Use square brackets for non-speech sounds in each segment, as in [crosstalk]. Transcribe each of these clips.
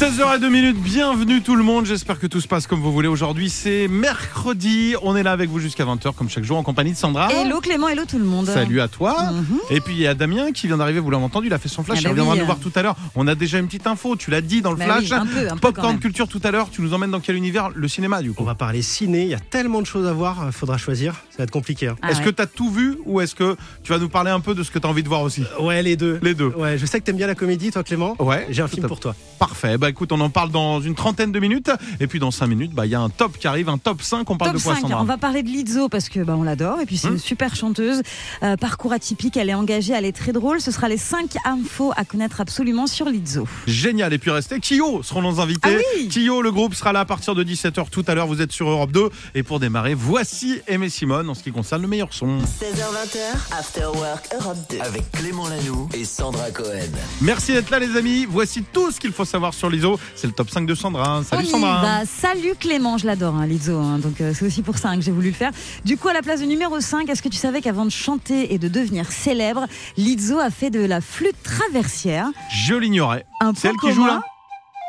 16h02 minutes, bienvenue tout le monde, j'espère que tout se passe comme vous voulez. Aujourd'hui c'est mercredi, on est là avec vous jusqu'à 20h comme chaque jour en compagnie de Sandra. Hello Clément, hello tout le monde. Salut à toi. Mhm. Et puis il y a Damien qui vient d'arriver, vous l'avez entendu, il a fait son flash, Ah il bah reviendra oui. nous voir tout à l'heure. On a déjà une petite info, tu l'as dit dans le Bah flash. oui, un peu, un peu quand Popcorn même. culture tout à l'heure, tu nous emmènes dans quel univers Le cinéma du coup? On va parler ciné, il y a tellement de choses à voir, euh, faudra choisir, ça va être compliqué. hein. Ah est-ce ouais. que tu as tout vu ou est-ce que tu vas nous parler un peu de ce que tu as envie de voir aussi? Ouais, les deux. Les deux. Ouais, je sais que t'aimes bien la comédie, toi Clément. Ouais, J'ai un film pour toi. Parfait. Bah écoute, on en parle dans une trentaine de minutes. Et puis dans 5 minutes, bah il y a un top qui arrive, un top 5. On parle Top de quoi, 5, Sandra on va parler de Lizzo parce que bah, on l'adore et puis c'est Hmm. une super chanteuse. Euh, parcours atypique, elle est engagée, elle est très drôle. Ce sera les 5 infos à connaître absolument sur Lizzo. Génial. Et puis restez. Kyo seront nos invités. Ah oui Kyo, le groupe sera là à partir de 17h tout à l'heure. Vous êtes sur Europe 2. Et pour démarrer, voici Aimé Simone en ce qui concerne le meilleur son. 16h, 20h, After Work Europe 2. Avec Clément Lanoux et Sandra Cohen. Merci d'être là, les amis. Voici tout ce qu'il faut savoir sur C'est le top 5 de Sandra. Salut on Sandra. va. Salut Clément, je l'adore, hein, Lizzo. hein, donc euh, c'est aussi pour ça hein, que j'ai voulu le faire. Du coup, à la place de numéro 5, est-ce que tu savais qu'avant de chanter et de devenir célèbre, Lizzo a fait de la flûte traversière? Je l'ignorais. un C'est elle qui joue là?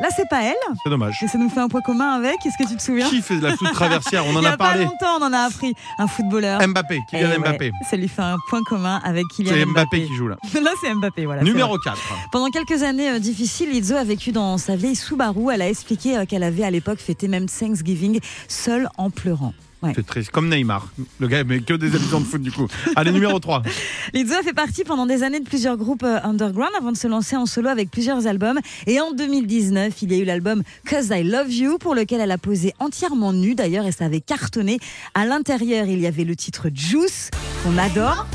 Là, c'est pas elle. C'est dommage. Et ça nous fait un point commun avec. Est-ce que tu te souviens Qui fait de la flûte traversière On en [laughs] Il y a a parlé. pas longtemps, on en a appris. Un footballeur. Mbappé. Kylian Eh ouais, Mbappé. ça lui fait un point commun avec Kylian C'est Mbappé. Mbappé qui joue là. [laughs] Là, c'est Mbappé, voilà. Numéro vrai. 4. Pendant quelques années euh, difficiles, Lizzo a vécu dans sa vieille Subaru. Elle a expliqué euh, qu'elle avait à l'époque fêté même Thanksgiving seule en pleurant. Ouais. C'est triste. Comme Neymar. Le gars, mais que des habitants de foot du coup. Allez, numéro 3. [laughs] Lizzo a fait partie pendant des années de plusieurs groupes euh, underground avant de se lancer en solo avec plusieurs albums. Et en 2019, il y a eu l'album Cause I Love You pour lequel elle a posé entièrement nue d'ailleurs et ça avait cartonné. À l'intérieur, il y avait le titre Juice qu'on adore.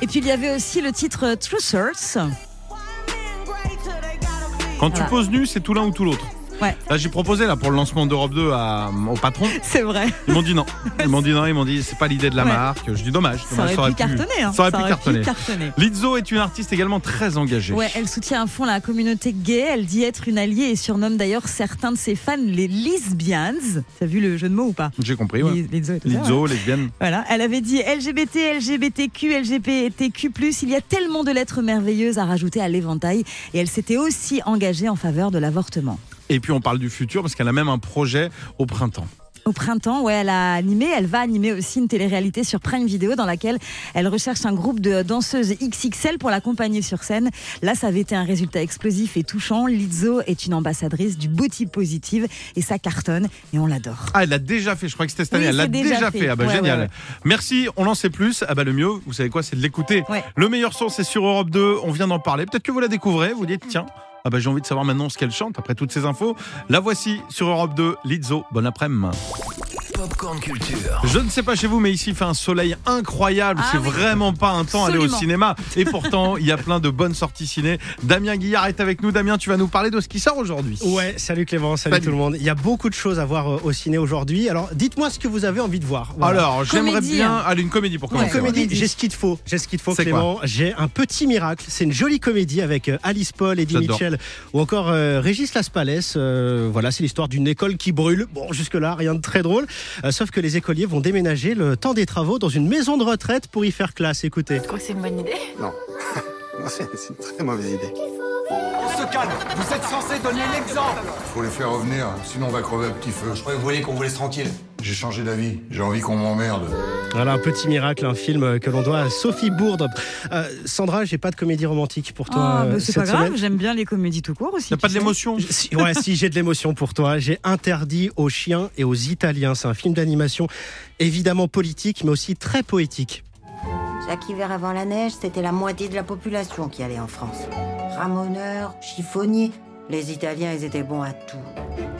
Et puis il y avait aussi le titre True Source. Quand tu poses nu, c'est tout l'un ou tout l'autre. Ouais. Là, j'ai proposé là pour le lancement d'Europe 2 à, au patron. [laughs] C'est vrai. Ils m'ont dit non. Ils m'ont dit non. Ils m'ont dit c'est pas l'idée de la Ouais. marque. Je dis dommage. Ça aurait pu cartonner. hein. Ça aurait pu cartonner. cartonner. Lizzo est une artiste également très engagée. Ouais, elle soutient à fond la communauté gay. Elle dit être une alliée et surnomme d'ailleurs certains de ses fans les lesbians. T'as vu le jeu de mots ou pas J'ai compris. Ouais. Liz- Lizzo et tout ça, Lizzo, lesbienne. Voilà, elle avait dit LGBT, LGBTQ, LGBTQ+, il y a tellement de lettres merveilleuses à rajouter à l'éventail et elle s'était aussi engagée en faveur de l'avortement. Et puis on parle du futur parce qu'elle a même un projet au printemps. Au printemps, ouais, elle a animé, elle va animer aussi une télé-réalité sur Prime Video dans laquelle elle recherche un groupe de danseuses XXL pour l'accompagner sur scène. Là, ça avait été un résultat explosif et touchant. Lizzo est une ambassadrice du body positive et ça cartonne et on l'adore. Ah, elle l'a déjà fait. Je crois que c'était cette année. Oui, elle l'a déjà déjà fait. fait. Ah bah Ouais, génial. ouais, ouais. Merci. On en sait plus. Ah bah le mieux, vous savez quoi, c'est de l'écouter. Le meilleur son, c'est sur Europe 2. On vient d'en parler. Peut-être que vous la découvrez. Vous dites tiens. Ah bah j'ai envie de savoir maintenant ce qu'elle chante après toutes ces infos. La voici sur Europe 2, Lizzo. Bon après-midi. Popcorn Culture. Je ne sais pas chez vous, mais ici il fait un soleil incroyable. Ah c'est oui. vraiment pas un temps à aller au cinéma. Et pourtant, il y a plein de bonnes sorties ciné. Damien Guillard est avec nous. Damien, tu vas nous parler de ce qui sort aujourd'hui. Ouais, salut Clément, salut, Salut. tout le monde. Il y a beaucoup de choses à voir euh, au ciné aujourd'hui. Alors, dites-moi ce que vous avez envie de voir. Voilà. Alors, j'aimerais bien. hein. Allez, une comédie pour Ouais. commencer. comédie, comédie. j'ai ce qu'il te faut. J'ai ce qu'il te faut, Clément. J'ai un petit miracle. C'est une jolie comédie avec euh, Alice Paul, Eddie. Mitchell ou encore euh, Régis Laspalès. Euh, voilà, c'est l'histoire d'une école qui brûle. Bon, jusque-là, rien de très drôle. Euh, sauf que les écoliers vont déménager le temps des travaux dans une maison de retraite pour y faire classe. Écoutez. Tu crois que c'est une bonne idée? Non, [laughs] c'est c'est une très mauvaise idée. On se calme, vous êtes censé donner l'exemple Faut les faire revenir, sinon on va crever à petit feu. Je croyais que vous vouliez qu'on vous laisse tranquille. J'ai changé d'avis, j'ai envie qu'on m'emmerde. Voilà, un petit miracle, un film que l'on doit à Sophie Bourde. Euh, Sandra, j'ai pas de comédie romantique pour toi. Ah, euh, bah, c'est cette pas grave, j'aime bien les comédies tout court aussi. A pas de l'émotion? Si- ouais, si j'ai de l'émotion pour toi. J'ai interdit aux chiens et aux Italiens. C'est un film d'animation évidemment politique, mais aussi très poétique. Chaque hiver avant la neige, c'était la moitié de la population qui allait en France. Ramoneurs, chiffonniers, les Italiens, ils étaient bons à tout.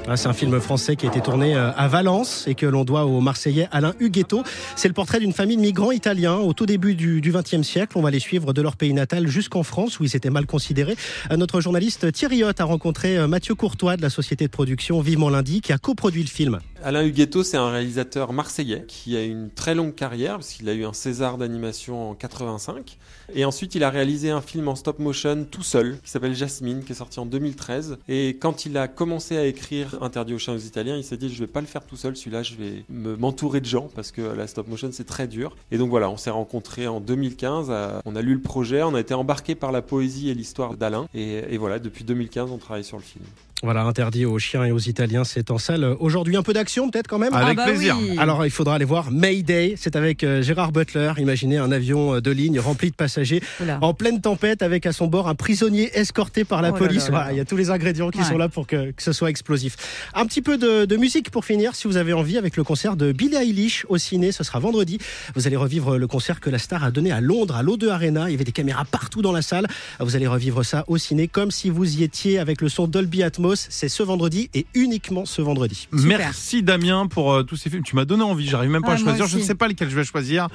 Ah, c'est un film français qui a été tourné euh, à Valence et que l'on doit au Marseillais Alain Huguetto. C'est le portrait d'une famille de migrants italiens au tout début du XXe siècle. On va les suivre de leur pays natal jusqu'en France où ils étaient mal considérés. Euh, Notre journaliste Thierry Hoth a rencontré euh, Mathieu Courtois de la société de production Vivement Lundi qui a coproduit le film. Alain Huguetto, c'est un réalisateur marseillais qui a une très longue carrière, parce qu'il a eu un César d'animation en 85. Et ensuite, il a réalisé un film en stop motion tout seul, qui s'appelle Jasmine, qui est sorti en 2013. Et quand il a commencé à écrire Interdit aux chiens aux Italiens, il s'est dit, je vais pas le faire tout seul, celui-là, je vais me- m'entourer de gens, parce que la stop motion, c'est très dur. Et donc voilà, on s'est rencontrés en 2015, euh, on a lu le projet, on a été embarqué par la poésie et l'histoire d'Alain. Et voilà, depuis 2015, on travaille sur le film. Voilà, interdit aux chiens et aux Italiens, c'est en salle. Aujourd'hui, un peu d'action peut-être quand même Avec Ah bah plaisir. oui. Alors, il faudra aller voir Mayday. C'est avec euh, Gérard Butler. Imaginez un avion euh, de ligne rempli de passagers Oula. en pleine tempête avec à son bord un prisonnier escorté par la Oh police. là là Voilà, là. il y a tous les ingrédients qui Ouais. sont là pour que, que ce soit explosif. Un petit peu de, de musique pour finir, si vous avez envie, avec le concert de Billie Eilish au ciné. Ce sera vendredi. Vous allez revivre le concert que la star a donné à Londres, à l'O2 Arena. Il y avait des caméras partout dans la salle. Vous allez revivre ça au ciné comme si vous y étiez avec le son Dolby Atmos. C'est ce vendredi et uniquement ce vendredi. Super. Merci Damien pour euh, tous ces films. Tu m'as donné envie, j'arrive même pas Ah, à choisir. Je ne sais pas lequel je vais choisir.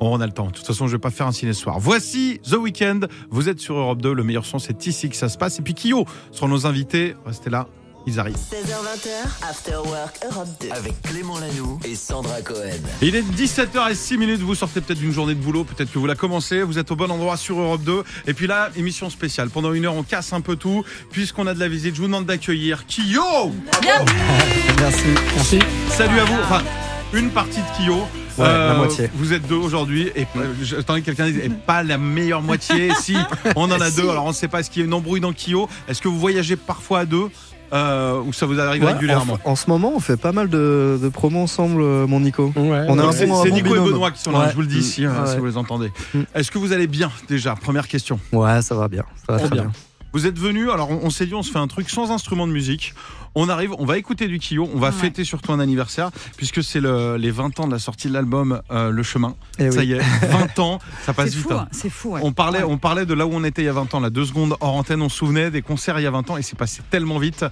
Oh, on a le temps. De toute façon, je vais pas faire un ciné ce soir. Voici The Weeknd. Vous êtes sur Europe 2. Le meilleur son, c'est ici que ça se passe. Et puis Kyo seront nos invités. Restez là. Ils arrivent. 16h20, After Work Europe 2. Avec Clément Lanoux et Sandra Cohen. Il est 17h06 minutes. Vous sortez peut-être d'une journée de boulot. Peut-être que vous la commencez. Vous êtes au bon endroit sur Europe 2. Et puis là, émission spéciale. Pendant une heure, on casse un peu tout. Puisqu'on a de la visite, je vous demande d'accueillir Kyo. [laughs] Merci. Merci. Salut à vous. Enfin, une partie de Kyo. Ouais, la moitié. Vous êtes deux aujourd'hui et euh, j'attendais que quelqu'un dise et pas la meilleure moitié. si on en a [laughs] deux, alors on ne sait pas ce qu'il y a une embrouille dans Kyo. Est-ce que vous voyagez parfois à deux? Euh, ou ça vous arrive Ouais, régulièrement en, en ce moment, on fait pas mal de, de promos ensemble, euh, mon Nico. Ouais, On a C'est bon- c'est Nico et. Benoît qui sont là, Ouais. je vous le dis Ouais. si vous les entendez. Mm. Est-ce que vous allez bien déjà? Première question. Ouais, ça va bien. Ça va très bien. bien. Vous êtes venus, alors on, on s'est dit on se fait un truc sans instrument de musique. On arrive, on va écouter du Kyo, on va Ouais. fêter surtout un anniversaire puisque c'est le- les 20 ans de la sortie de l'album euh, Le Chemin. Eh Ça oui. y est, [laughs] 20 ans, ça passe C'est vite. fou, hein. c'est fou. ouais. On parlait, Ouais. on parlait de là où on était il y a 20 ans, là, deux secondes hors antenne, on se souvenait des concerts il y a 20 ans et c'est passé tellement vite.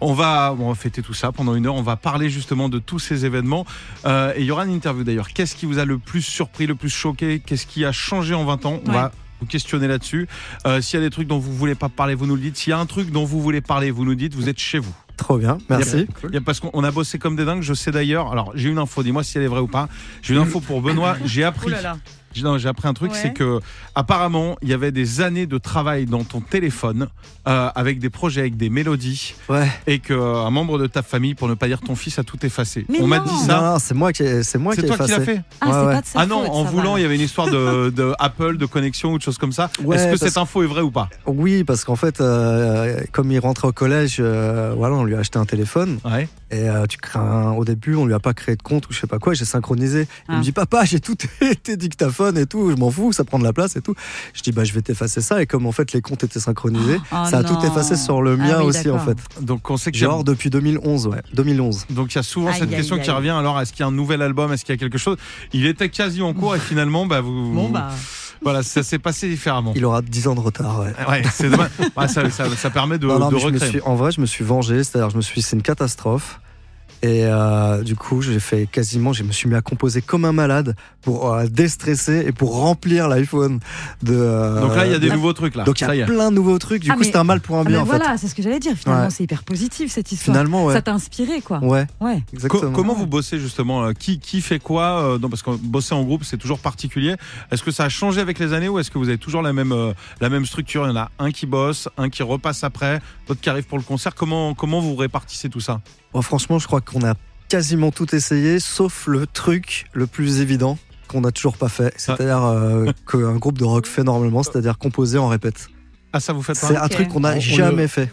On, va, on va fêter tout ça pendant une heure, on va parler justement de tous ces événements. Euh, et il y aura une interview d'ailleurs. Qu'est-ce qui vous a le plus surpris, le plus choqué? Qu'est-ce qui a changé en 20 ans? On Ouais. va vous questionner là-dessus. Euh, S'il y a des trucs dont vous voulez pas parler, vous nous le dites. S'il y a un truc dont vous voulez parler, vous nous dites, vous êtes chez vous. Trop bien. Merci. Il y a- parce qu'on a bossé comme des dingues, je sais d'ailleurs. Alors j'ai une info, dis-moi si elle est vraie ou pas. J'ai une info pour Benoît, j'ai appris. Ouh là là. J'ai- non, j'ai appris un truc, Ouais. c'est que apparemment il y avait des années de travail dans ton téléphone euh, avec des projets, avec des mélodies, Ouais. et qu'un membre de ta famille, pour ne pas dire ton fils, a tout effacé. Mais On m'a non. dit ça. non, c'est moi qui, ai- c'est moi C'est qui toi qui l'as fait. Ah, Ouais, pas de sa Ah non, faute, en voulant, il y avait une histoire de, de Apple, de connexion ou de choses comme ça. Ouais, Est-ce que cette info est vraie ou pas? Oui, parce qu'en fait, euh, comme il rentrait au collège, euh, voilà, on lui a acheté un téléphone. Ouais. Et euh, tu un- au début, on lui a pas créé de compte ou je sais pas quoi. J'ai synchronisé. Il Ah. me dit papa, j'ai tout [laughs] tes dictaphones et tout. Je m'en fous, ça prend de la place et tout. Je dis bah je vais t'effacer ça. Et comme en fait les comptes étaient synchronisés, Oh ça a non. tout effacé sur le Ah mien oui, aussi en fait. Donc on sait a- Genre depuis 2011, ouais, 2011. Donc il y a souvent Aïe, cette aïe, question aïe. qui revient. Alors est-ce qu'il y a un nouvel album? Est-ce qu'il y a quelque chose? Il était quasi en cours et finalement, bah vous, Bon, bah. Voilà, ça s'est passé différemment. Il aura 10 ans de retard. Ouais. Ouais, c'est dommage. Ouais, ça, ça- ça permet de, Non, non, de mais je me suis, en vrai, je me suis vengé. C'est-à-dire, je me suis, c'est une catastrophe. Et euh, du coup, j'ai fait quasiment, je me suis mis à composer comme un malade pour euh, déstresser et pour remplir l'iPhone de. euh, Donc là, il y a des de- nouveaux trucs là. Donc il y a plein de nouveaux trucs. Du Ah, coup, c'était un mal pour un Ah, bien en fait. voilà, c'est ce que j'allais dire. Finalement, Ouais. c'est hyper positif cette histoire. Finalement, ouais. Ça t'a inspiré, quoi. Ouais, Ouais. Co- exactement. comment vous bossez justement qui, qui fait quoi non, Parce que bosser en groupe, c'est toujours particulier. Est-ce que ça a changé avec les années ou est-ce que vous avez toujours la même, la même structure? Il y en a un qui bosse, un qui repasse après, l'autre qui arrive pour le concert. Comment, comment vous répartissez tout ça? Bon, franchement, je crois qu'on a quasiment tout essayé, sauf le truc le plus évident qu'on n'a toujours pas fait. C'est-à-dire euh, [laughs] qu'un groupe de rock fait normalement, c'est-à-dire composer en répète. Ah, ça vous fait pas C'est un truc qu'on n'a jamais le- fait.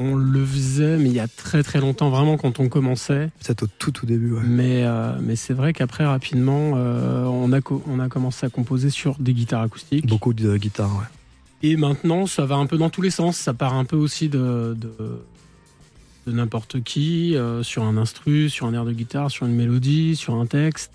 On le faisait, mais il y a très très longtemps, vraiment quand on commençait. Peut-être au tout tout début. Ouais. Mais, euh, mais c'est vrai qu'après, rapidement, euh, on, a co- on a commencé à composer sur des guitares acoustiques. Beaucoup de guitares. Ouais. Et maintenant, ça va un peu dans tous les sens. Ça part un peu aussi de, de, de n'importe qui, euh, sur un instru, sur un air de guitare, sur une mélodie, sur un texte.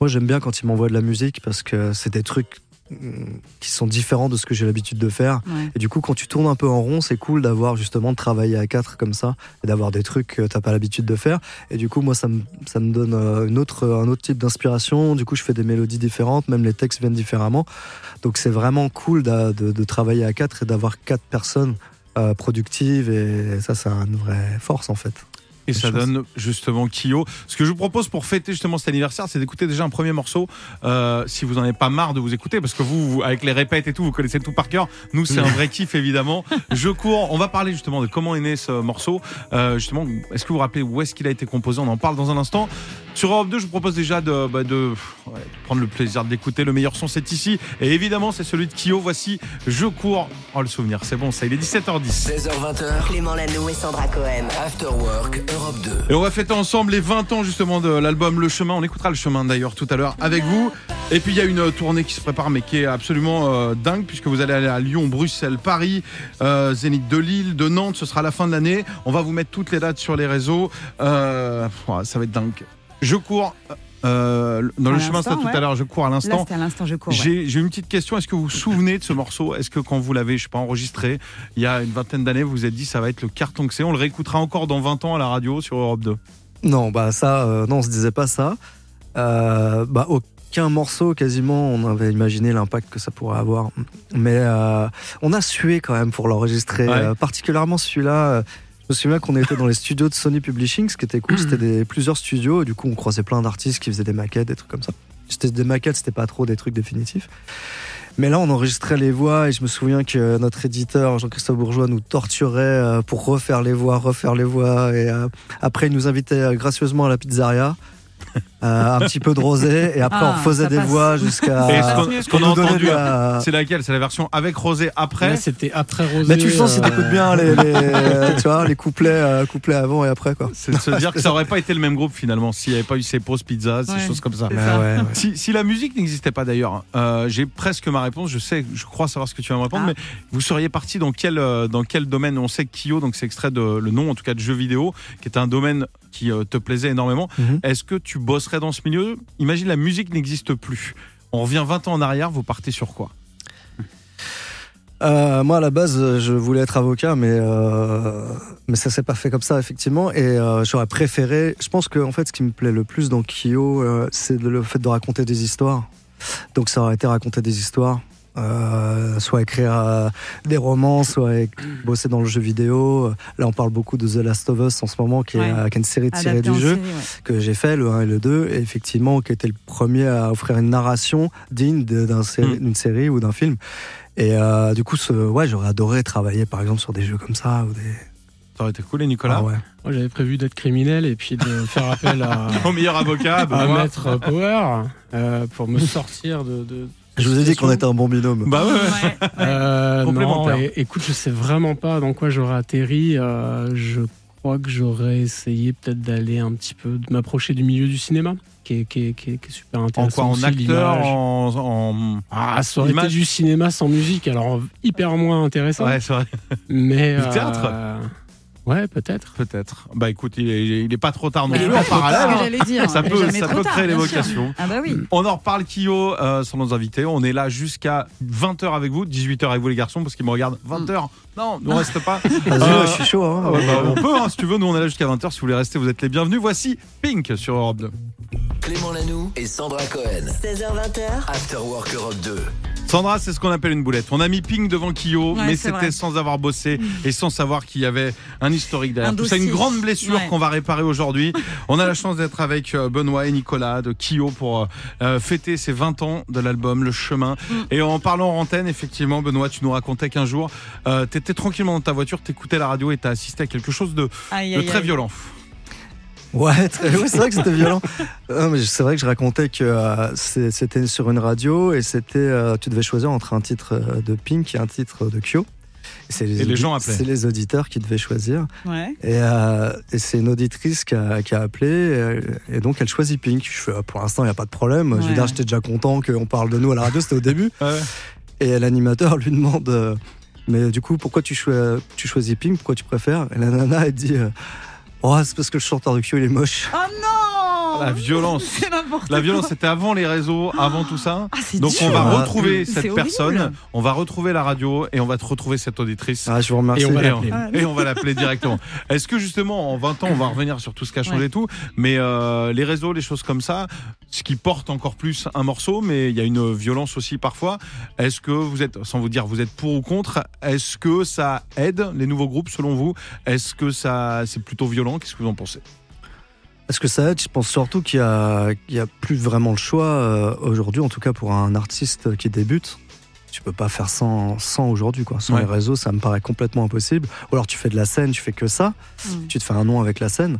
Moi, j'aime bien quand ils m'envoient de la musique parce que c'est des trucs mm, qui sont différents de ce que j'ai l'habitude de faire. Ouais. Et du coup, quand tu tournes un peu en rond, c'est cool d'avoir justement de travailler à quatre comme ça et d'avoir des trucs que t'as pas l'habitude de faire. Et du coup, moi, ça me, ça me donne euh, une autre, un autre type d'inspiration. Du coup, je fais des mélodies différentes, même les textes viennent différemment. Donc, c'est vraiment cool de travailler à quatre et d'avoir quatre personnes euh, productives. Et ça, c'est une vraie force en fait. Et ça donne justement Kyo. Ce que je vous propose pour fêter justement cet anniversaire, c'est d'écouter déjà un premier morceau. Euh, si vous en avez pas marre de vous écouter, parce que vous, vous, avec les répètes et tout, vous connaissez tout par cœur. Nous, c'est un vrai kiff évidemment. [laughs] Je cours. On va parler justement de comment est né ce morceau. Euh, justement, est-ce que vous vous rappelez où est-ce qu'il a été composé? On en parle dans un instant. Sur Europe 2, je vous propose déjà de, bah, de, ouais, de prendre le plaisir d'écouter. Le meilleur son, c'est ici. Et évidemment, c'est celui de Kyo. Voici Je cours. Oh, le souvenir, c'est bon, ça. Il est 17h10. 16h20. Clément Lano et Sandra Cohen. After Work Europe 2. Et on va fêter ensemble les 20 ans justement de l'album Le Chemin. On écoutera le chemin d'ailleurs tout à l'heure avec vous. Et puis il y a une tournée qui se prépare mais qui est absolument euh, dingue puisque vous allez aller à Lyon, Bruxelles, Paris, euh, Zénith de Lille, de Nantes. Ce sera la fin de l'année. On va vous mettre toutes les dates sur les réseaux. Euh, ça va être dingue. Je cours. Euh, dans À le chemin, c'était tout ouais. à l'heure. Je cours à Là, l'instant. c'était à l'instant, je cours. ouais. J'ai j'ai une petite question. Est-ce que vous vous souvenez de ce morceau? Est-ce que quand vous l'avez, je sais pas, enregistré il y a une vingtaine d'années, vous vous êtes dit ça va être le carton que c'est? On le réécoutera encore dans 20 ans à la radio sur Europe 2. Non, bah ça, euh, non, on se disait pas ça. Euh, bah aucun morceau quasiment, on avait imaginé l'impact que ça pourrait avoir. Mais euh, on a sué quand même pour l'enregistrer, Ouais. euh, particulièrement celui-là. Je me souviens qu'on était dans les studios de Sony Publishing, ce qui était cool, c'était des, plusieurs studios, et du coup on croisait plein d'artistes qui faisaient des maquettes, des trucs comme ça. C'était des maquettes, c'était pas trop des trucs définitifs. Mais là, on enregistrait les voix et je me souviens que notre éditeur, Jean-Christophe Bourgeois, nous torturait euh, pour refaire les voix, refaire les voix. Et euh, après, il nous invitait euh, gracieusement à la pizzeria. Euh, un petit peu de rosé et après Ah, on refaisait ça des passe. voix jusqu'à Et ce qu'on- qu'on a entendu, la- c'est laquelle? C'est la version avec Rosé après? C'était après Rosé. mais tu sens si euh, t'écoutes bien les, les- [laughs] tu vois, les couplets euh, couplets avant et après quoi C'est de se dire que ça aurait pas été le même groupe finalement s'il n'y avait pas eu ces pauses pizzas, ces Ouais. choses comme ça. C'est Ouais, ça. ouais, ouais. Si, si la musique n'existait pas d'ailleurs, euh, j'ai presque ma réponse. Je sais, je crois savoir ce que tu vas me répondre, Ah. mais vous seriez parti dans quel euh, dans quel domaine? On sait que Kyo, donc c'est extrait de le nom en tout cas de jeux vidéo, qui est un domaine qui euh, te plaisait énormément. Mhm. Est-ce que tu bosserais dans ce milieu Imagine la musique n'existe plus. On revient 20 ans en arrière, vous partez sur quoi? Euh, moi, à la base, je voulais être avocat, mais, euh, mais s'est pas fait comme ça, effectivement. Et euh, j'aurais préféré. Je pense que, en fait, ce qui me plaît le plus dans Kyo, euh, c'est le fait de raconter des histoires. Donc, ça aurait été raconter des histoires. Euh, soit écrire euh, des romans, soit bosser dans le jeu vidéo. Là, on parle beaucoup de The Last of Us en ce moment, qui, Ouais. est, euh, qui est une série tirée Adapté du jeu série, ouais. que j'ai fait, le 1 et le 2, et effectivement, qui était le premier à offrir une narration digne série- Mm. d'une série ou d'un film. Et euh, du coup, ce, ouais, j'aurais adoré travailler, par exemple, sur des jeux comme ça. Ou des... Ça aurait été cool, et Nicolas Ah ouais. Moi, j'avais prévu d'être criminel et puis de [laughs] faire appel à, Au meilleur avocat, à. Maître Power euh, pour me sortir de. de Je vous ai dit qu'on était un bon binôme. Bah ouais, ouais. Ouais. [laughs] Euh, non, Complémentaire. et- écoute, je sais vraiment pas dans quoi j'aurais atterri. Euh, je crois que j'aurais essayé peut-être d'aller un petit peu, de m'approcher du milieu du cinéma, qui est, qui est- qui est- qui est super En intéressant. quoi En aussi, acteur en, en- Ah, ça aurait été image du cinéma sans musique, alors hyper moins intéressant. Ouais, c'est vrai. Mais Du euh, théâtre Ouais, peut-être. Peut-être. Bah écoute, il est, il est pas trop tard non plus en parallèle. ce que j'allais dire. Ça peut, ça peut tard, créer l'évocation. Ah bah oui. On en reparle, Kyo, euh, sont nos invités. On est là jusqu'à 20h avec vous, 18h avec vous les garçons, parce qu'ils me regardent. 20h Non, ne reste pas. [laughs] Vas-y, Euh, je suis chaud. Hein. Ah ouais, bah, on peut, hein, si tu veux. Nous, on est là jusqu'à 20h. Si vous voulez rester, vous êtes les bienvenus. Voici Pink sur Europe 2. Clément Lanoux et Sandra Cohen. 16h20h, After Work Europe 2. Sandra, c'est ce qu'on appelle une boulette. On a mis Pink devant Kyo, Ouais, mais c'était sans avoir bossé et sans savoir qu'il y avait un historique derrière. Un Tout ça, une grande blessure Ouais. qu'on va réparer aujourd'hui. [laughs] On a la chance d'être avec euh, Benoît et Nicolas de Kyo pour euh, euh, fêter ces 20 ans de l'album Le Chemin. Mm. Et en parlant en antenne, effectivement, Benoît, tu nous racontais qu'un jour, euh, t'étais tranquillement dans ta voiture, t'écoutais la radio et t'as assisté à quelque chose de, Aïe, de aïe, très aïe. violent. Ouais, très- ouais, c'est vrai que c'était violent. Non, mais c'est vrai que je racontais que euh, c'était sur une radio et c'était, euh, tu devais choisir entre un titre euh, de Pink et un titre de Kyo. c'est Et les gens appelaient. C'est les auditeurs qui devaient choisir. Ouais. Et, euh, et c'est une auditrice qui a, qui a appelé et donc elle choisit Pink. Je fais, ah, pour l'instant, il n'y a pas de problème. Je veux Ouais. dire, j'étais déjà content qu'on parle de nous à la radio, c'était au début. [laughs] Ouais. Et l'animateur lui demande euh, Mais du coup, pourquoi tu, tu choisis Pink? Pourquoi tu préfères? Et la nana, elle dit euh, Oh, c'est parce que le chanteur de Kyo, il est moche. Oh non La violence. La violence, c'était avant les réseaux, avant tout ça. Ah, Donc dur. on va Ah, retrouver cette horrible. personne, on va retrouver la radio et on va te retrouver cette auditrice. Ah, je vous remercie. Et on va l'appeler. on, et on va l'appeler directement. Est-ce que justement, en 20 ans, on va revenir sur tout ce qui a changé Ouais. et tout, mais euh, les réseaux, les choses comme ça, ce qui porte encore plus un morceau, mais il y a une violence aussi parfois. Est-ce que vous êtes, sans vous dire, vous êtes pour ou contre, est-ce que ça aide les nouveaux groupes selon vous? Est-ce que ça, c'est plutôt violent? Qu'est-ce que vous en pensez? Est-ce que ça aide Je pense surtout qu'il y a, plus vraiment le choix euh, aujourd'hui, en tout cas pour un artiste qui débute. Tu peux pas faire sans, sans aujourd'hui, quoi. Sans Ouais. les réseaux, ça me paraît complètement impossible. Ou alors tu fais de la scène, tu fais que ça, Mm. tu te fais un nom avec la scène.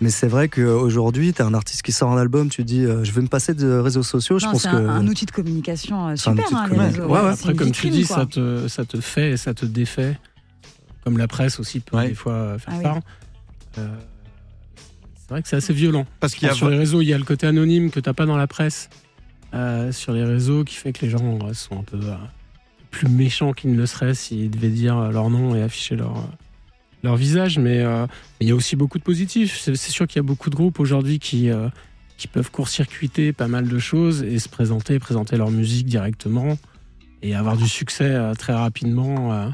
Mais c'est vrai qu'aujourd'hui, tu as un artiste qui sort un album, tu dis euh, je vais me passer de réseaux sociaux. je pense c'est que un, un outil de communication euh, un super, outil de hein, les. Ouais, ouais. Après, comme tu dis, quoi. ça te, ça te fait et ça te défait. Comme la presse aussi peut Ouais. des fois faire Ah oui. ça. Euh, c'est vrai que c'est assez violent. Parce qu'il y a sur les réseaux, il y a le côté anonyme que t'as pas dans la presse. euh, sur les réseaux qui fait que les gens euh, sont un peu euh, plus méchants qu'ils ne le seraient s'ils devaient dire leur nom et afficher leur, euh, leur visage. Mais il y a aussi beaucoup de positifs. C'est sûr qu'il y a beaucoup de groupes aujourd'hui qui, qui peuvent court-circuiter pas mal de choses et se présenter, présenter leur musique directement et avoir du succès très rapidement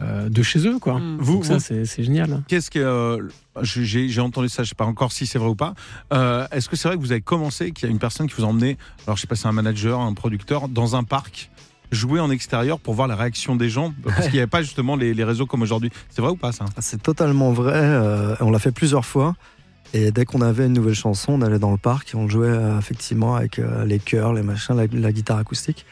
euh, de chez eux. Quoi. Mm. Vous- Donc ça, c'est génial. Qu'est-ce que euh, j'ai j'ai entendu ça, je sais pas encore si c'est vrai ou pas. Euh, Est-ce que c'est vrai que vous avez commencé, qu'il y a une personne qui vous a emmené, alors je sais pas, c'est un manager, un producteur, dans un parc jouer en extérieur pour voir la réaction des gens? Parce qu'il n'y avait pas justement les, les réseaux comme aujourd'hui. C'est vrai ou pas ça? C'est totalement vrai. euh, on l'a fait plusieurs fois. Et dès qu'on avait une nouvelle chanson, on allait dans le parc et on jouait effectivement avec les chœurs, les machins, la, la guitare acoustique.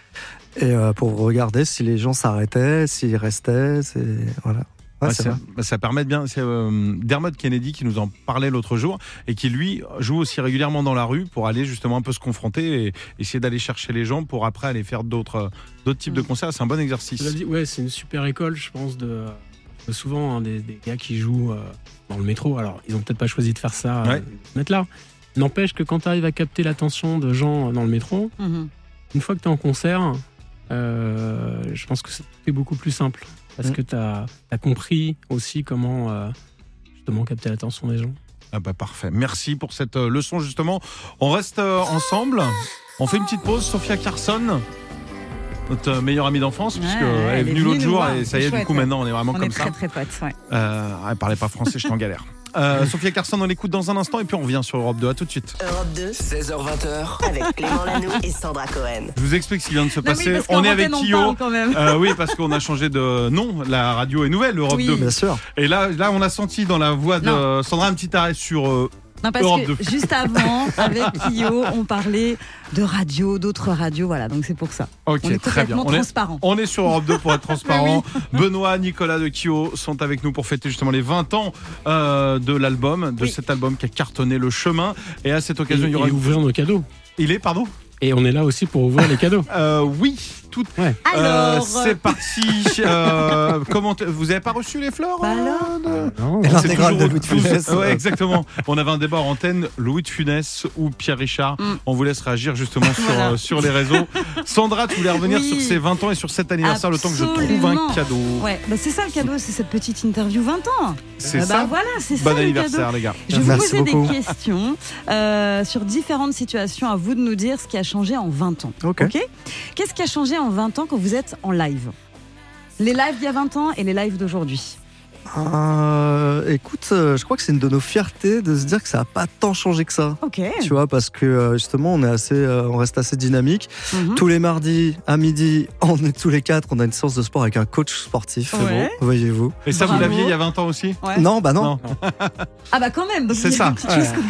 Et euh, pour regarder si les gens s'arrêtaient, s'ils restaient. C'est voilà. Ouais, Ouais, vrai. bah, ça permet de bien. C'est euh, Dermot Kennedy qui nous en parlait l'autre jour et qui lui joue aussi régulièrement dans la rue pour aller justement un peu se confronter et essayer d'aller chercher les gens pour après aller faire d'autres euh, d'autres types de Mm. concerts. C'est un bon exercice. dit, ouais, c'est une super école, je pense, de de souvent hein, des, des gars qui jouent euh, dans le métro. Alors, ils ont peut-être pas choisi de faire ça, euh, Ouais. de se mettre là. N'empêche que quand tu arrives à capter l'attention de gens euh, dans le métro, Mhm. une fois que tu es en concert, euh, je pense que c'est beaucoup plus simple. Parce Mm. que tu as, compris aussi comment euh, justement capter l'attention des gens. Ah bah parfait. Merci pour cette euh, leçon justement. On reste euh, ensemble. On fait une petite pause. Sophia Carson, notre euh, meilleure amie d'enfance, Ouais, puisque ouais, elle est venue l'autre jour voir, et ça y est, du coup ouais. maintenant on est vraiment On comme est ça. très très potes. Ouais. Euh, elle parlait pas français, je suis en galère. Euh, Sophia Carson, on l'écoute dans un instant et puis on revient sur Europe 2. À tout de suite. Europe 2, 16h20h, avec Clément Lanoux et Sandra Cohen. Je vous explique ce qui vient de se oui, passer. on est avec Kyo. Euh, oui, parce qu'on a changé de nom. La radio est nouvelle, Europe Oui. 2. Bien sûr. Et là, là, on a senti dans la voix de Non. Sandra un petit arrêt sur. Non, parce Europe que 2. juste avant, [laughs] avec Kyo, on parlait de radio, d'autres radios, voilà, donc c'est pour ça. Ok, on est très bien. On est, transparent. on est sur Europe 2 pour être [laughs] transparent. Benoît, Nicolas de Kyo sont avec nous pour fêter justement les 20 ans euh, de l'album, de Oui. cet album qui a cartonné le chemin. Et à cette Et, occasion, il y aura. et ouvrir nos cadeaux. Il est, pardon Et on est là aussi pour ouvrir les cadeaux. [laughs] Euh, Oui, Ouais. Euh, Alors, c'est parti. [laughs] Euh, comment vous avez pas reçu les fleurs Bah euh, alors de- Non, l'intégrale Louis de Funès. Ouais, exactement. On avait un débat en antenne, Louis de Funès ou Pierre Richard. Mm. On vous laisse réagir justement sur, Voilà. euh, sur les réseaux. Sandra, tu voulais revenir Oui. sur ces 20 ans et sur cet anniversaire, le temps que je trouve un Absolument. cadeau. Ouais, bah c'est ça le cadeau, c'est cette petite interview 20 ans. C'est Ah bah ça voilà, c'est ça Bon le cadeau. anniversaire, les gars. Je vais vous poser beaucoup. des questions euh, sur différentes situations. À vous de nous dire ce qui a changé en 20 ans. Ok. Ok? Qu'est-ce qui a changé en 20 ans quand vous êtes en live Les lives d'il y a 20 ans et les lives d'aujourd'hui. Euh, écoute, euh, je crois que c'est une de nos fiertés de se dire que ça n'a pas tant changé que ça. Ok. Tu vois, parce que euh, justement, on est assez, on reste assez dynamique. Mhm. Tous les mardis à midi, [laughs] on est tous les quatre, on a une séance de sport avec un coach sportif. Ouais. Voyez-vous. Et ça, vous l'aviez il y a 20 ans aussi Ouais. Non, bah non. Non. Ah bah quand même, C'est ça.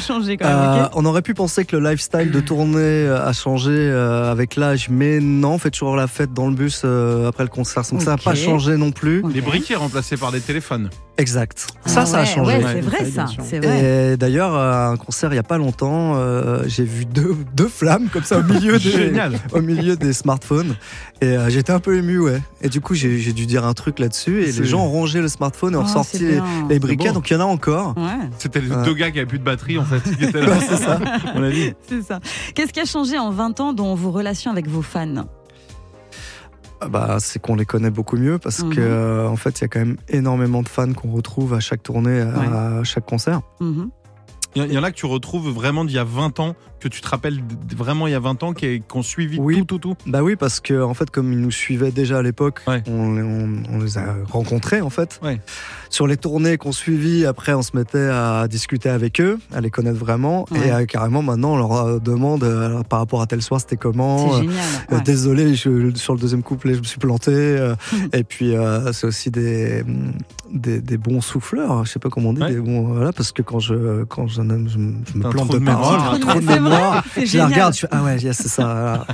changé quand même. Euh, on aurait pu penser que le lifestyle de tournée a changé avec l'âge, mais non, on fait toujours la fête dans le bus après le concert. Donc ça n'a pas changé non plus. Ok. Les briquets remplacés par des téléphones. Exact. Ah Ça, ça a changé. Ouais, c'est vrai ça, vrai. Et d'ailleurs, à un concert il n'y a pas longtemps, euh, j'ai vu deux, deux flammes comme ça au milieu des, Génial. au milieu des smartphones. Et euh, j'étais un peu ému, ouais. Et du coup, j'ai dûü dire un truc là-dessus. Et les gens ont rangé le smartphone et ont Oh, ressorti les, les briquets. Donc il y en a encore. Ouais, C'était les deux gars qui avaient plus de batterie en fait. [laughs] Ouais, c'est ça. On a dit. c'est ça. Qu'est-ce qui a changé en 20 ans dans vos relations avec vos fans? Bah, c'est qu'on les connaît beaucoup mieux parce Mhm. que euh, en fait, il y a quand même énormément de fans qu'on retrouve à chaque tournée, à chaque concert. Mhm. Il y, en a que tu retrouves vraiment d'il y a 20 ans, que tu te rappelles vraiment il y a 20 ans, qui qui ont suivi Oui. tout, tout, tout. Bah oui, parce que en fait, comme ils nous suivaient déjà à l'époque, Ouais. on, on- on les a rencontrés en fait. Ouais. Sur les tournées qu'on suivit, après, on se mettait à discuter avec eux, à les connaître vraiment, Ouais. et euh, carrément maintenant, on leur euh, demande euh, par rapport à tel soir, c'était comment. C'est génial. euh, ouais. Désolé, je- sur le deuxième couplet, je me suis planté. euh, [laughs] et puis, euh, c'est aussi des, des, des bons souffleurs, je sais pas comment on dit, Ouais. des bons, voilà, parce que quand je, quand je, je me je plante de de mémoire. parole, j'ai un C'est trou de vrai, mémoire, c'est je la génial. regarde, je fais, ah ouais, yes, c'est ça.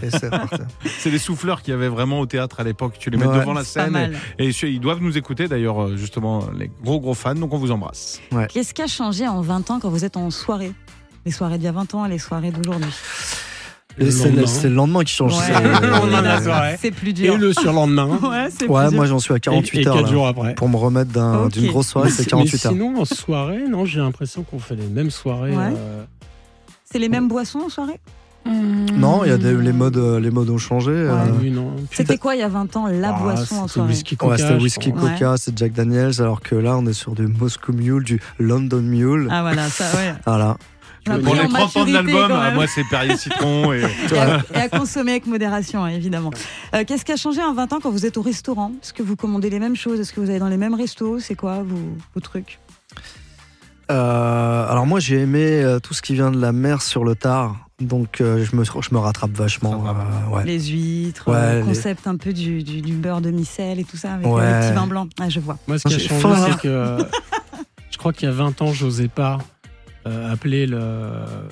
c'est [laughs] les souffleurs qu'il y avait vraiment au théâtre à l'époque. Tu les mets Ouais. devant la scène et, et ils doivent nous écouter d'ailleurs, justement, les gros gros fans. Donc on vous embrasse. Qu'est-ce qui a changé en 20 ans quand vous êtes en soirée? Les soirées d'il y a 20 ans et les soirées d'aujourd'hui Et Le c'est le, lendemain. c'est le lendemain qui change. Ouais. c'est- Le lendemain de la soirée. C'est plus Et dur. le surlendemain. [laughs] Ouais, c'est Ouais, plus moi dur. j'en suis à 48 et, et heures. 4 là. jours après. Pour me remettre d'un- d'une grosse soirée, Mais c'est si- 48 mais heures. sinon, en soirée, non, j'ai l'impression qu'on fait les mêmes soirées. Ouais. euh, C'est les mêmes boissons en soirée? Non, il y a des, les modes, euh, les modes ont changé. euh, oui, non. C'était quoi il y a 20 ans la Ah, boisson en c'était whisky coca. Ouais, c'était whisky coca, c'est Jack Daniels, alors que là on est sur du Moscow Mule, du London Mule. Ah voilà, ça ouais. [laughs] Voilà. Pour les en 30 ans de l'album, ah, moi c'est Perrier Citron et. [laughs] Et à, et à consommer avec modération, hein, évidemment. Euh, Qu'est-ce qui a changé en 20 ans quand vous êtes au restaurant? Est-ce que vous commandez les mêmes choses? Est-ce que vous allez dans les mêmes restos? C'est quoi vos, vos trucs? Euh, alors moi j'ai aimé euh, tout ce qui vient de la mer sur le tard, donc euh, je, me, je me rattrape vachement. Euh, ouais. Les huîtres, Ouais, euh, les- concept un peu du, du, du beurre de micelle et tout ça, avec Ouais. le petit vin blanc. Ah, je vois. Moi, ce qui a changé, c'est que [laughs] je crois qu'il y a 20 ans, j'osais pas euh, appeler le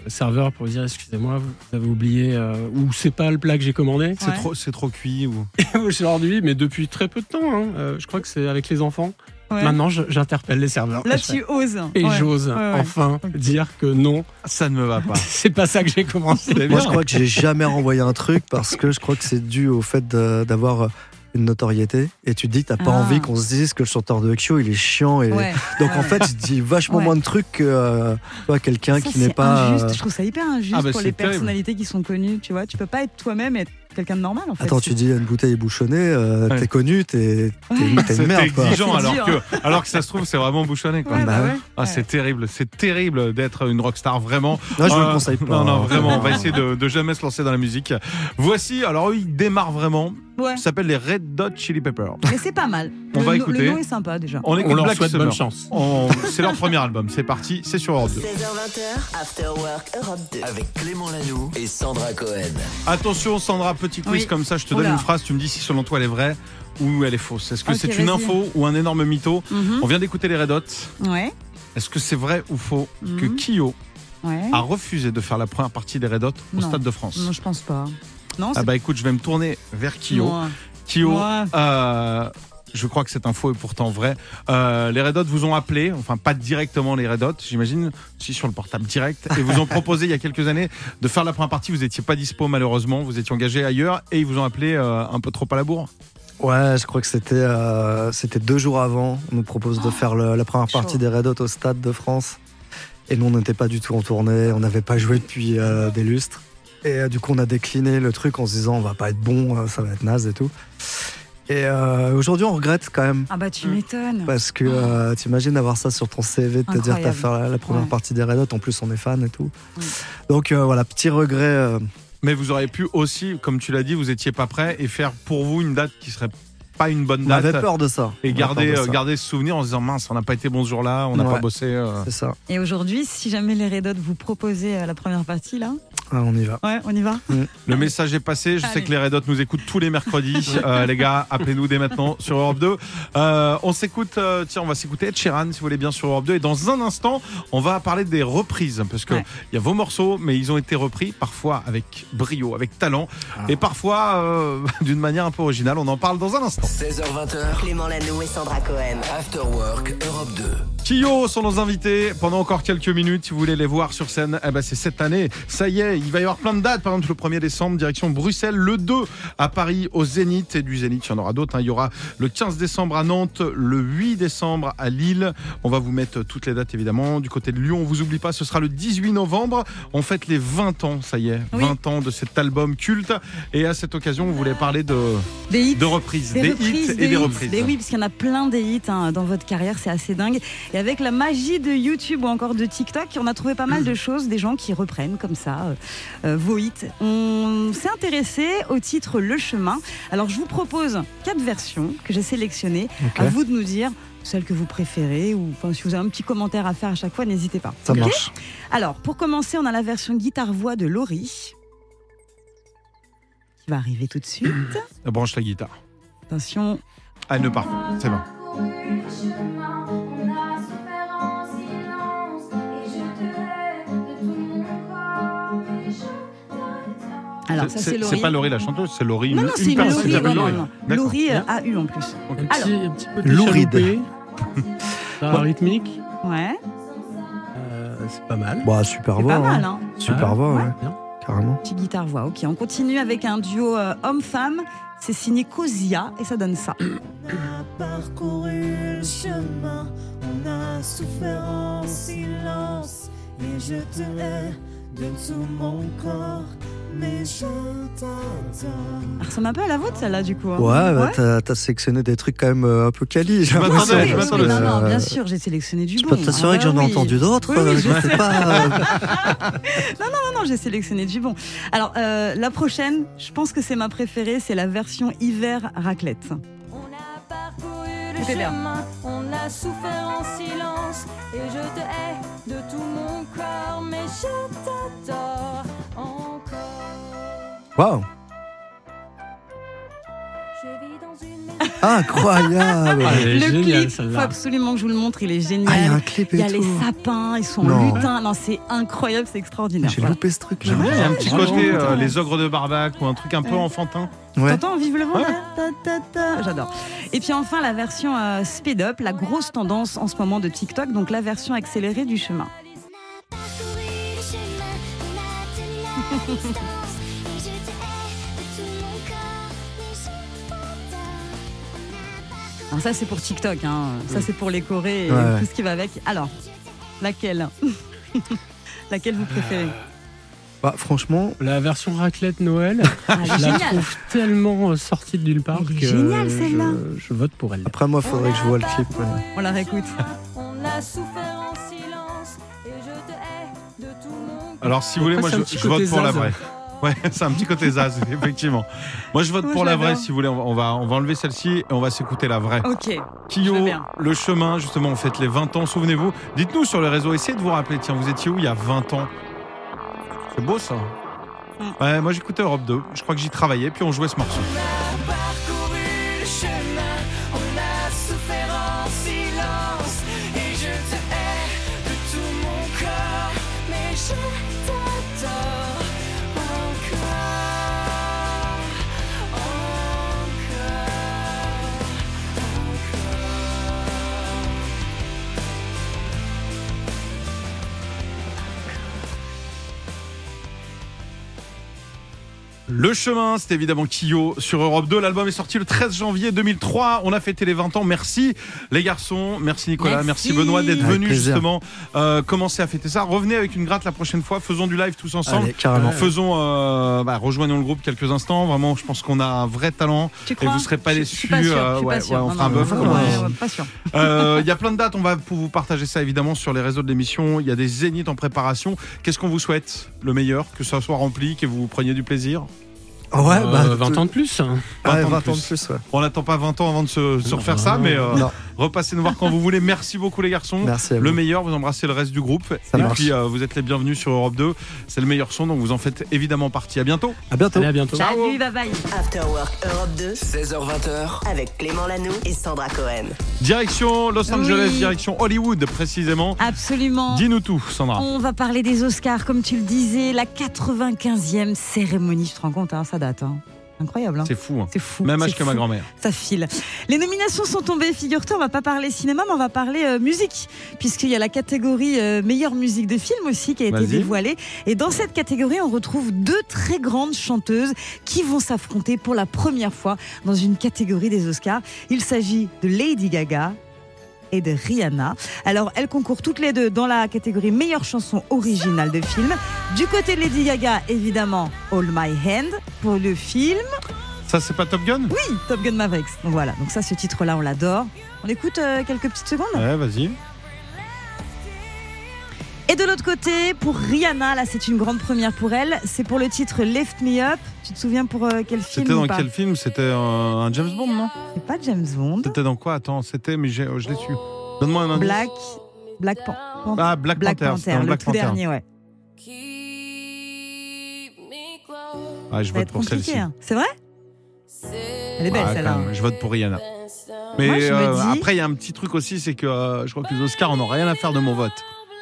serveur pour dire excusez-moi, vous avez oublié euh, ou c'est pas le plat que j'ai commandé. C'est Ouais. trop, c'est trop cuit ou. [laughs] Aujourd'hui, mais depuis très peu de temps, hein, euh, je crois que c'est avec les enfants. Ouais. Maintenant, j'interpelle les serveurs. Là, tu oses. Et Ouais. j'ose Ouais, ouais. enfin dire que non, Ça ne me va pas. [laughs] c'est pas ça que j'ai commencé. Moi je crois que j'ai jamais renvoyé un truc parce que je crois que c'est dû au fait d'avoir euh, une notoriété et tu te dis t'as pas Ah. envie qu'on se dise que le chanteur de Kyo il est chiant et Ouais. donc en fait je dis vachement Ouais. moins de trucs que euh, quelqu'un qui n'est pas injuste. euh, Je trouve ça hyper injuste Ah, bah, pour les terrible. personnalités qui sont connues. Tu vois, tu peux pas être toi-même et être quelqu'un de normal en fait. Attends, tu dis une bouteille est bouchonnée, euh, Ouais. t'es connu, t'es une, merde. Quoi. exigeant C'est alors que, alors que ça se trouve c'est vraiment bouchonné quoi. Ouais, bah Bah ouais. Ah, Ouais. c'est terrible, c'est terrible d'être une rockstar, vraiment. Non, je vous Euh, le conseille pas. Non, non, vraiment, on va essayer de, de jamais se lancer dans la musique. Voici, alors eux, ils démarrent vraiment. Ouais. Ça s'appelle les Red Hot Chili Peppers. Mais c'est pas mal. On le, va no- écouter. Le nom est sympa déjà. On écoute On leur Black souhaite Summer. bonne chance. On- C'est leur premier album, c'est parti, c'est sur Europe 2. 16h20, After Work Europe 2. Avec Clément Lanoux et Sandra Cohen. Attention Sandra, petit quiz Oui. comme ça, je te Oula. donne une phrase, tu me dis si selon toi elle est vraie ou elle est fausse. Est-ce que Ok, c'est une info ou un énorme mytho Mhm. On vient d'écouter les Red Hot. Ouais. Est-ce que c'est vrai ou faux que Mhm. Kyo Ouais. a refusé de faire la première partie des Red Hot au Non. Stade de France Non, je pense pas. Non, Ah bah écoute, je vais me tourner vers Kyo. Moi. Kyo, Moi. euh, je crois que un faux et pourtant vrai. Euh, les Red Hot vous ont appelé, enfin pas directement les Red Hot, j'imagine, si sur le portable direct, et vous ont [laughs] proposé il y a quelques années de faire la première partie. Vous étiez pas dispo malheureusement, vous étiez engagé ailleurs et ils vous ont appelé euh, un peu trop à la bourre. Ouais, je crois que c'était euh, c'était deux jours avant. On nous propose de faire le- la première chaud. partie des Red Hot au Stade de France. Et nous, on n'était pas du tout en tournée. On n'avait pas joué depuis euh, des lustres. Et euh, du coup, on a décliné le truc en se disant on va pas être bon, euh, ça va être naze et tout. Et euh, aujourd'hui, on regrette quand même. Ah bah tu m'étonnes. Parce que euh, t'imagines d'avoir ça sur ton CV, de te dire t'as fait la, la première Ouais. partie des Red Hot, en plus on est fan et tout. Donc euh, voilà, petit regret. euh, Mais vous auriez pu aussi, comme tu l'as dit, vous étiez pas prêt et faire pour vous une date qui serait pas une bonne on avait date. peur de ça. Et garder, ça. garder ce souvenir en se disant mince, on n'a pas été bon ce jour-là, on n'a Ouais. pas bossé. euh. C'est ça. Et aujourd'hui, si jamais les Red Hot vous proposaient la première partie là, Ah, on y va. ouais, on y va. Le message est passé. Je sais que les Red Hot nous écoutent tous les mercredis. [laughs] Euh, les gars, appelez-nous dès maintenant sur Europe 2. Euh, on s'écoute, euh, tiens, on va s'écouter Ed Sheeran si vous voulez bien sur Europe 2. Et dans un instant, on va parler des reprises. Parce qu'il Ouais. y a vos morceaux, mais ils ont été repris parfois avec brio, avec talent. Ah. Et parfois euh, [laughs] d'une manière un peu originale. On en parle dans un instant. 16h20, Clément Lanoux et Sandra Cohen. After Work Europe 2. Kyo sont nos invités pendant encore quelques minutes. Si vous voulez les voir sur scène, eh ben c'est cette année. Ça y est, Il va y avoir plein de dates. Par exemple, le 1er décembre, direction Bruxelles. Le 2 à Paris, au Zénith. Et du Zénith, il y en aura d'autres. hein. Il y aura le 15 décembre à Nantes, le 8 décembre à Lille. On va vous mettre toutes les dates, évidemment. Du côté de Lyon, on vous oublie pas, ce sera le 18 novembre. On fête les 20 ans, ça y est. Oui. 20 ans de cet album culte. Et à cette occasion, on voulait parler de, Des hits. de reprises. Des, Des, reprises, hits et des hits. reprises. Oui, parce qu'il y en a plein des hits hein, dans votre carrière, c'est assez dingue. Et avec la magie de YouTube ou encore de TikTok, on a trouvé pas mal de choses, des gens qui reprennent comme ça euh, vos hits. On s'est intéressé au titre Le Chemin. Alors je vous propose quatre versions que j'ai sélectionnées. À vous de nous dire celle que vous préférez ou enfin, si vous avez un petit commentaire à faire à chaque fois, n'hésitez pas. Ça marche. Alors pour commencer, on a la version guitare-voix de Laurie qui va arriver tout de suite. [clears throat] Branche la guitare. Attention, Ah, elle ne part. C'est bon. Alors ça c'est C'est Laurie. pas Laurie la chanteuse, c'est Laurie. Non, une, non, une c'est une Laurie. Non, Laurie. non. Laurie euh, a eu en plus. Un Alors. petit, un petit peu Louride. chaloupé. Ça, rythmique. Ouais, Euh, c'est pas mal. Bah, super c'est voix. pas mal, hein. hein. Super Ouais. voix, ouais. Bien. Carrément. Petite guitare-voix. Ok, on continue avec un duo euh, homme-femme. C'est signé Cosia et ça donne ça. parcouru le chemin, on a souffert en silence, et je te hais de tout mon corps. Elle ressemble un peu à la vôtre, celle-là, du coup. hein. Ouais, bah, t'as t'as sélectionné des trucs quand même euh, un peu quali. j'ai m'attendais, je m'attendais. non, non, Euh, bien sûr, j'ai sélectionné du Je bon. peux t'assurer Ah que j'en ai bah oui. entendu d'autres. Oui, oui, euh, je je sais pas. [laughs] euh, Non, non, j'ai sélectionné du bon. Alors, euh, la prochaine, je pense que c'est ma préférée, c'est la version hiver raclette. On a parcouru le chemin, on a souffert en silence, et je te hais de tout mon corps, mais je t'adore. Waouh, incroyable. Ah, le clip, faut celle-là. absolument que je vous le montre, il est Ah, il y a génial. un clip Il y a les sapins, ils sont Non. lutins. Non, c'est incroyable, c'est extraordinaire. J'ai loupé ce truc là. Il y a un petit côté euh, les ogres de Barbac ou un truc un peu Ouais. enfantin. Ouais. T'entends Vive le vent ta. J'adore. Et puis enfin la version euh, speed up, la grosse tendance en ce moment de TikTok, donc la version accélérée du chemin. [laughs] Alors ça c'est pour TikTok, hein. ça c'est pour les chorés et Ouais. tout ce qui va avec. Alors, laquelle [laughs] Laquelle vous préférez Bah, franchement, La version raclette Noël, Ah, je la trouve tellement euh, sortie de nulle part que géniale, je- celle-là. je, vote pour elle. après moi, faudrait que je vois le clip. ouais. On la réécoute. On a souffert en silence, et je te hais de tout mon corps. Alors, si vous voulez, moi, je, vote pour la vraie. Ouais, [laughs] c'est un petit côté zaz, [laughs] effectivement. Moi, je vote Moi, pour la vraie, si vous voulez. On va, on va, enlever celle-ci et on va s'écouter la vraie. Ok. Kyo, le chemin, justement, on fête les 20 ans, souvenez-vous. Dites-nous sur les réseaux, essayez de vous rappeler, tiens, vous étiez où il y a 20 ans? C'est beau ça Mm. Ouais, moi j'écoutais Europe 2, je crois que j'y travaillais, puis on jouait ce morceau. Le chemin, c'est évidemment Kyo sur Europe 2. L'album est sorti le 13 janvier 2003. On a fêté les 20 ans. Merci les garçons, merci Nicolas, merci, Merci. Benoît d'être plaisir. justement euh, commencer à fêter ça. Revenez avec une gratte la prochaine fois. Faisons du live tous ensemble. Allez, carrément. Faisons, euh, bah, rejoignons le groupe quelques instants. Vraiment, je pense qu'on a un vrai talent. Tu Et vous serez pas déçus. Euh, ouais, ouais, on Non, fera un bœuf. Euh, Il y a plein de dates. On va pour vous partager ça évidemment sur les réseaux de l'émission. Il y a des zéniths en préparation. Qu'est-ce qu'on vous souhaite Le meilleur, que ça soit rempli, que vous preniez du plaisir? Ouais, Euh, bah, 20 ans de plus. hein. Ouais, 20 ans de 20 ans de plus. plus, ouais. On n'attend pas 20 ans avant de se, se refaire ça, non, mais euh, non. Repassez nous voir quand vous voulez. Merci beaucoup les garçons. Merci à vous. Le meilleur, vous embrassez le reste du groupe. Ça et marche. puis euh, vous êtes les bienvenus sur Europe 2. C'est le meilleur son, donc vous en faites évidemment partie. À bientôt. À bientôt. Allez, à bientôt. Salut, bye bye. After Work Europe 2 16h20h, avec Clément Lanoux et Sandra Cohen. Direction Los Angeles, Oui. direction Hollywood précisément. Absolument. Dis-nous tout, Sandra. On va parler des Oscars, comme tu le disais, la 95e cérémonie. Tu te rends compte, hein, ça date. hein. Incroyable. hein. C'est fou. hein. C'est fou. Même âge que ma grand-mère. Ça file. Les nominations sont tombées, figure-toi, on va pas parler cinéma, mais on va parler euh, musique, puisqu'il y a la catégorie euh, meilleure musique de film aussi qui a été dévoilée. Et dans cette catégorie, on retrouve deux très grandes chanteuses qui vont s'affronter pour la première fois dans une catégorie des Oscars. Il s'agit de Lady Gaga et de Rihanna. Alors, elles concourent toutes les deux dans la catégorie meilleure chanson originale de film. Du côté de Lady Gaga, évidemment, All My Hand pour le film. Ça, c'est pas Top Gun? Oui, Top Gun Mavericks. Donc voilà, donc ça, ce titre-là, on l'adore. On écoute euh, quelques petites secondes? Ouais, vas-y. Et de l'autre côté, pour Rihanna, là, c'est une grande première pour elle. C'est pour le titre Lift Me Up. Tu te souviens pour euh, quel film C'était dans quel film? C'était euh, un James Bond, non? C'est pas James Bond. C'était dans quoi? Attends, c'était, mais j'ai- je l'ai su. Donne-moi un indice. Black, Black Pan- Pan- Ah, Black, Panther. C'était le Black tout Panther. dernier, ouais. Ah, je Ça va vote être pour celle-ci. hein. C'est vrai? Elle est belle Ah, celle-là. quand même, je vote pour Rihanna. Mais Moi, je me euh, dis- après, il y a un petit truc aussi, c'est que euh, je crois que les Oscars, on n'a rien à faire de mon vote.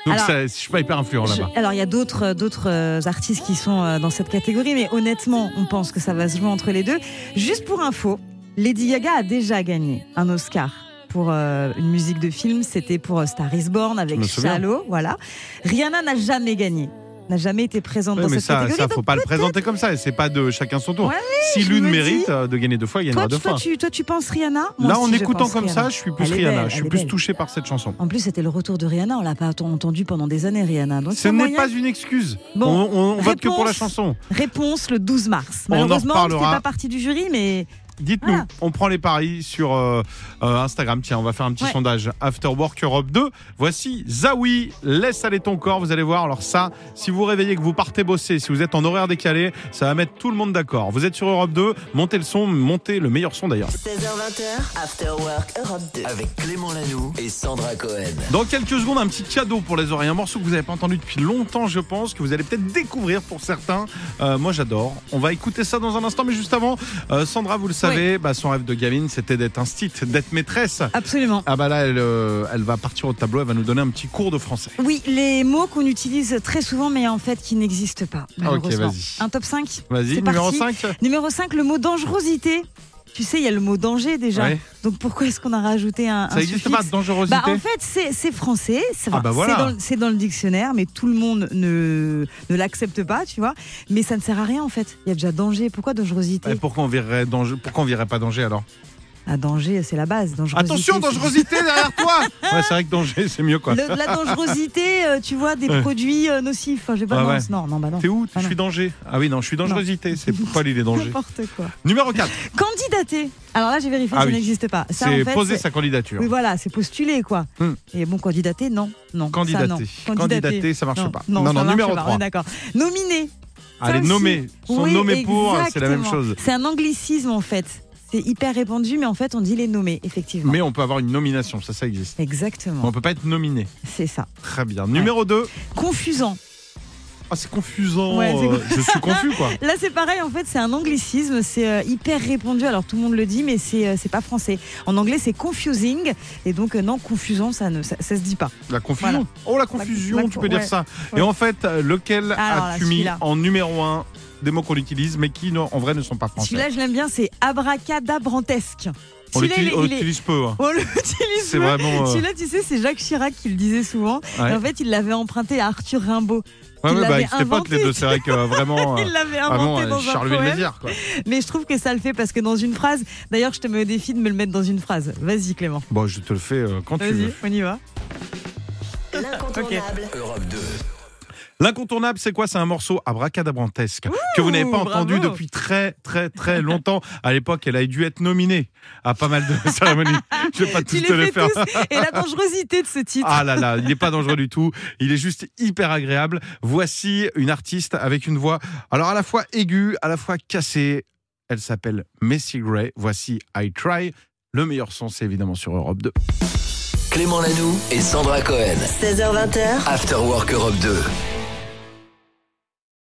Donc, Alors- ça- je suis pas hyper influent là-bas. alors il y a d'autres euh, d'autres euh, artistes qui sont euh, dans cette catégorie, mais honnêtement, on pense que ça va se jouer entre les deux. Juste pour info, Lady Gaga a déjà gagné un Oscar pour euh, une musique de film. C'était pour Star Is Born avec. Shallow, voilà. Rihanna n'a jamais gagné, n'a jamais été présente Ouais, dans mais cette ça, catégorie. ça faut pas le présenter comme ça. C'est pas de chacun son tour. Ouais, si l'une mérite dis- de gagner deux fois, il Toi, gagnera tu, deux toi, fois. tu, toi, tu penses Rihanna? Moi Là, en aussi, écoutant comme Rihanna. ça, je suis plus Elle Rihanna. belle, je suis plus belle. touché par cette chanson. En plus, c'était le retour de Rihanna. On l'a pas entendu pendant des années, Rihanna. Donc, Ce n'est pas une excuse. Bon, on on- on vote que pour la chanson. Réponse le 12 mars. Malheureusement, on ne fait pas partie du jury, mais Dites-nous, Voilà. on prend les paris sur euh, euh, Instagram. Tiens, on va faire un petit Ouais. sondage After Work Europe 2. Voici Zawi, laisse aller ton corps. Vous allez voir. Alors ça, si vous réveillez que vous partez bosser, si vous êtes en horaire décalé, ça va mettre tout le monde d'accord. Vous êtes sur Europe 2, montez le son, montez le meilleur son d'ailleurs. 16h20, After Work Europe 2. Avec Clément Lanoux et Sandra Cohen. Dans quelques secondes, un petit cadeau pour les oreilles. Un morceau que vous n'avez pas entendu depuis longtemps, je pense, que vous allez peut-être découvrir pour certains. Euh, moi, j'adore. On va écouter ça dans un instant, mais juste avant, euh, Sandra, vous le savez, bah, son rêve de gamine, c'était d'être un stit, d'être maîtresse. absolument. Ah bah là, elle, euh, elle va partir au tableau, elle va nous donner un petit cours de français. Oui, les mots qu'on utilise très souvent, mais en fait qui n'existent pas. malheureusement. vas-y. Un top 5 Vas-y, numéro parti. 5 Numéro 5, le mot dangerosité. Tu sais, il y a le mot danger déjà. Ouais. Donc pourquoi est-ce qu'on a rajouté un, Ça n'existe pas, dangerosité Bah, en fait, c'est français, c'est Ah bah voilà. dans, dans le dictionnaire, mais tout le monde ne, ne l'accepte pas, tu vois. Mais ça ne sert à rien en fait. Il y a déjà danger. Pourquoi dangerosité Ouais, pourquoi, on verrait danger, pourquoi on verrait pas danger alors? Ah, danger, c'est la base. Dangerosité, Attention, dangerosité derrière toi [laughs] Ouais, c'est vrai que danger, c'est mieux quoi. Le- la dangerosité, euh, tu vois, des Ouais. produits euh, nocifs. Enfin, j'ai pas Ouais, non, ouais. non, non, bah non. T'es où? Ah Je non. suis danger. Ah oui, non, je suis dangerosité. C'est Paul, il est danger. N'importe quoi. Numéro 4. [laughs] Candidater. Alors là, j'ai vérifié, Ah ça oui. n'existe pas. Ça, en C'est fait, poser c'est- sa candidature. Oui, voilà, c'est postuler, quoi. Hmm. Et bon, candidater, non. non ça, Candidater. non. Candidater, ça marche non, pas. Non, Non, ça non, marche numéro pas, on 3. est d'accord. Nominer. Ça Allez, aussi. nommer. Sont Oui, nommés pour, c'est la même exactement. chose. C'est un anglicisme, en fait. C'est hyper répandu, mais en fait, on dit les nommer, effectivement. Mais on peut avoir une nomination, ça, ça existe. Exactement. Mais on peut pas être nominé. C'est ça. Très bien. Numéro 2. Confusant. Ah, c'est confusant. Ouais, euh, je suis confus, quoi. [laughs] Là, c'est pareil, en fait, c'est un anglicisme, c'est euh, hyper répandu. Alors, tout le monde le dit, mais c'est euh, pas français. En anglais, c'est confusing. Et donc, euh, non, confusant, ça ne ça, ça se dit pas. La confusion. Voilà. Oh, la confusion, La- tu peux dire ça. ouais. Et en fait, lequel as-tu mis en numéro 1 des mots qu'on utilise, mais qui, non, en vrai, ne sont pas français Celui-là, je l'aime bien, c'est abracadabrantesque. On Celui-là, l'utilise il il peu. hein. On l'utilise C'est peu. vraiment, euh, Celui-là, tu sais, c'est Jacques Chirac qui le disait souvent. Ouais. Et en fait, il l'avait emprunté à Arthur Rimbaud. Ouais, Il ouais, bah, l'avait avec ses potes, les deux, c'est vrai que euh, vraiment. [laughs] Il euh, l'avait vraiment, inventé euh, dans un Charleville poème. Mézières, quoi. Mais je trouve que ça le fait parce que dans une phrase, d'ailleurs, je te mets au défi de me le mettre dans une phrase. Vas-y, Clément. Bon, je te le fais euh, quand tu Vas-y, veux. on y va. L'incontournable. Europe 2. L'incontournable, c'est quoi? C'est un morceau abracadabrantesque que vous n'avez pas bravo. entendu depuis très, très, très longtemps. À l'époque, elle a dû être nominée à pas mal de [laughs] cérémonies. Je vais pas tous Tu te les faire. tous. Et la dangerosité de ce titre. Ah là là, il n'est pas dangereux du tout. Il est juste hyper agréable. Voici une artiste avec une voix, alors à la fois aiguë, à la fois cassée. Elle s'appelle Messi Gray. Voici I Try. Le meilleur son, c'est évidemment sur Europe 2. Clément Lanoux et Sandra Cohen. 16h20, After Work Europe 2.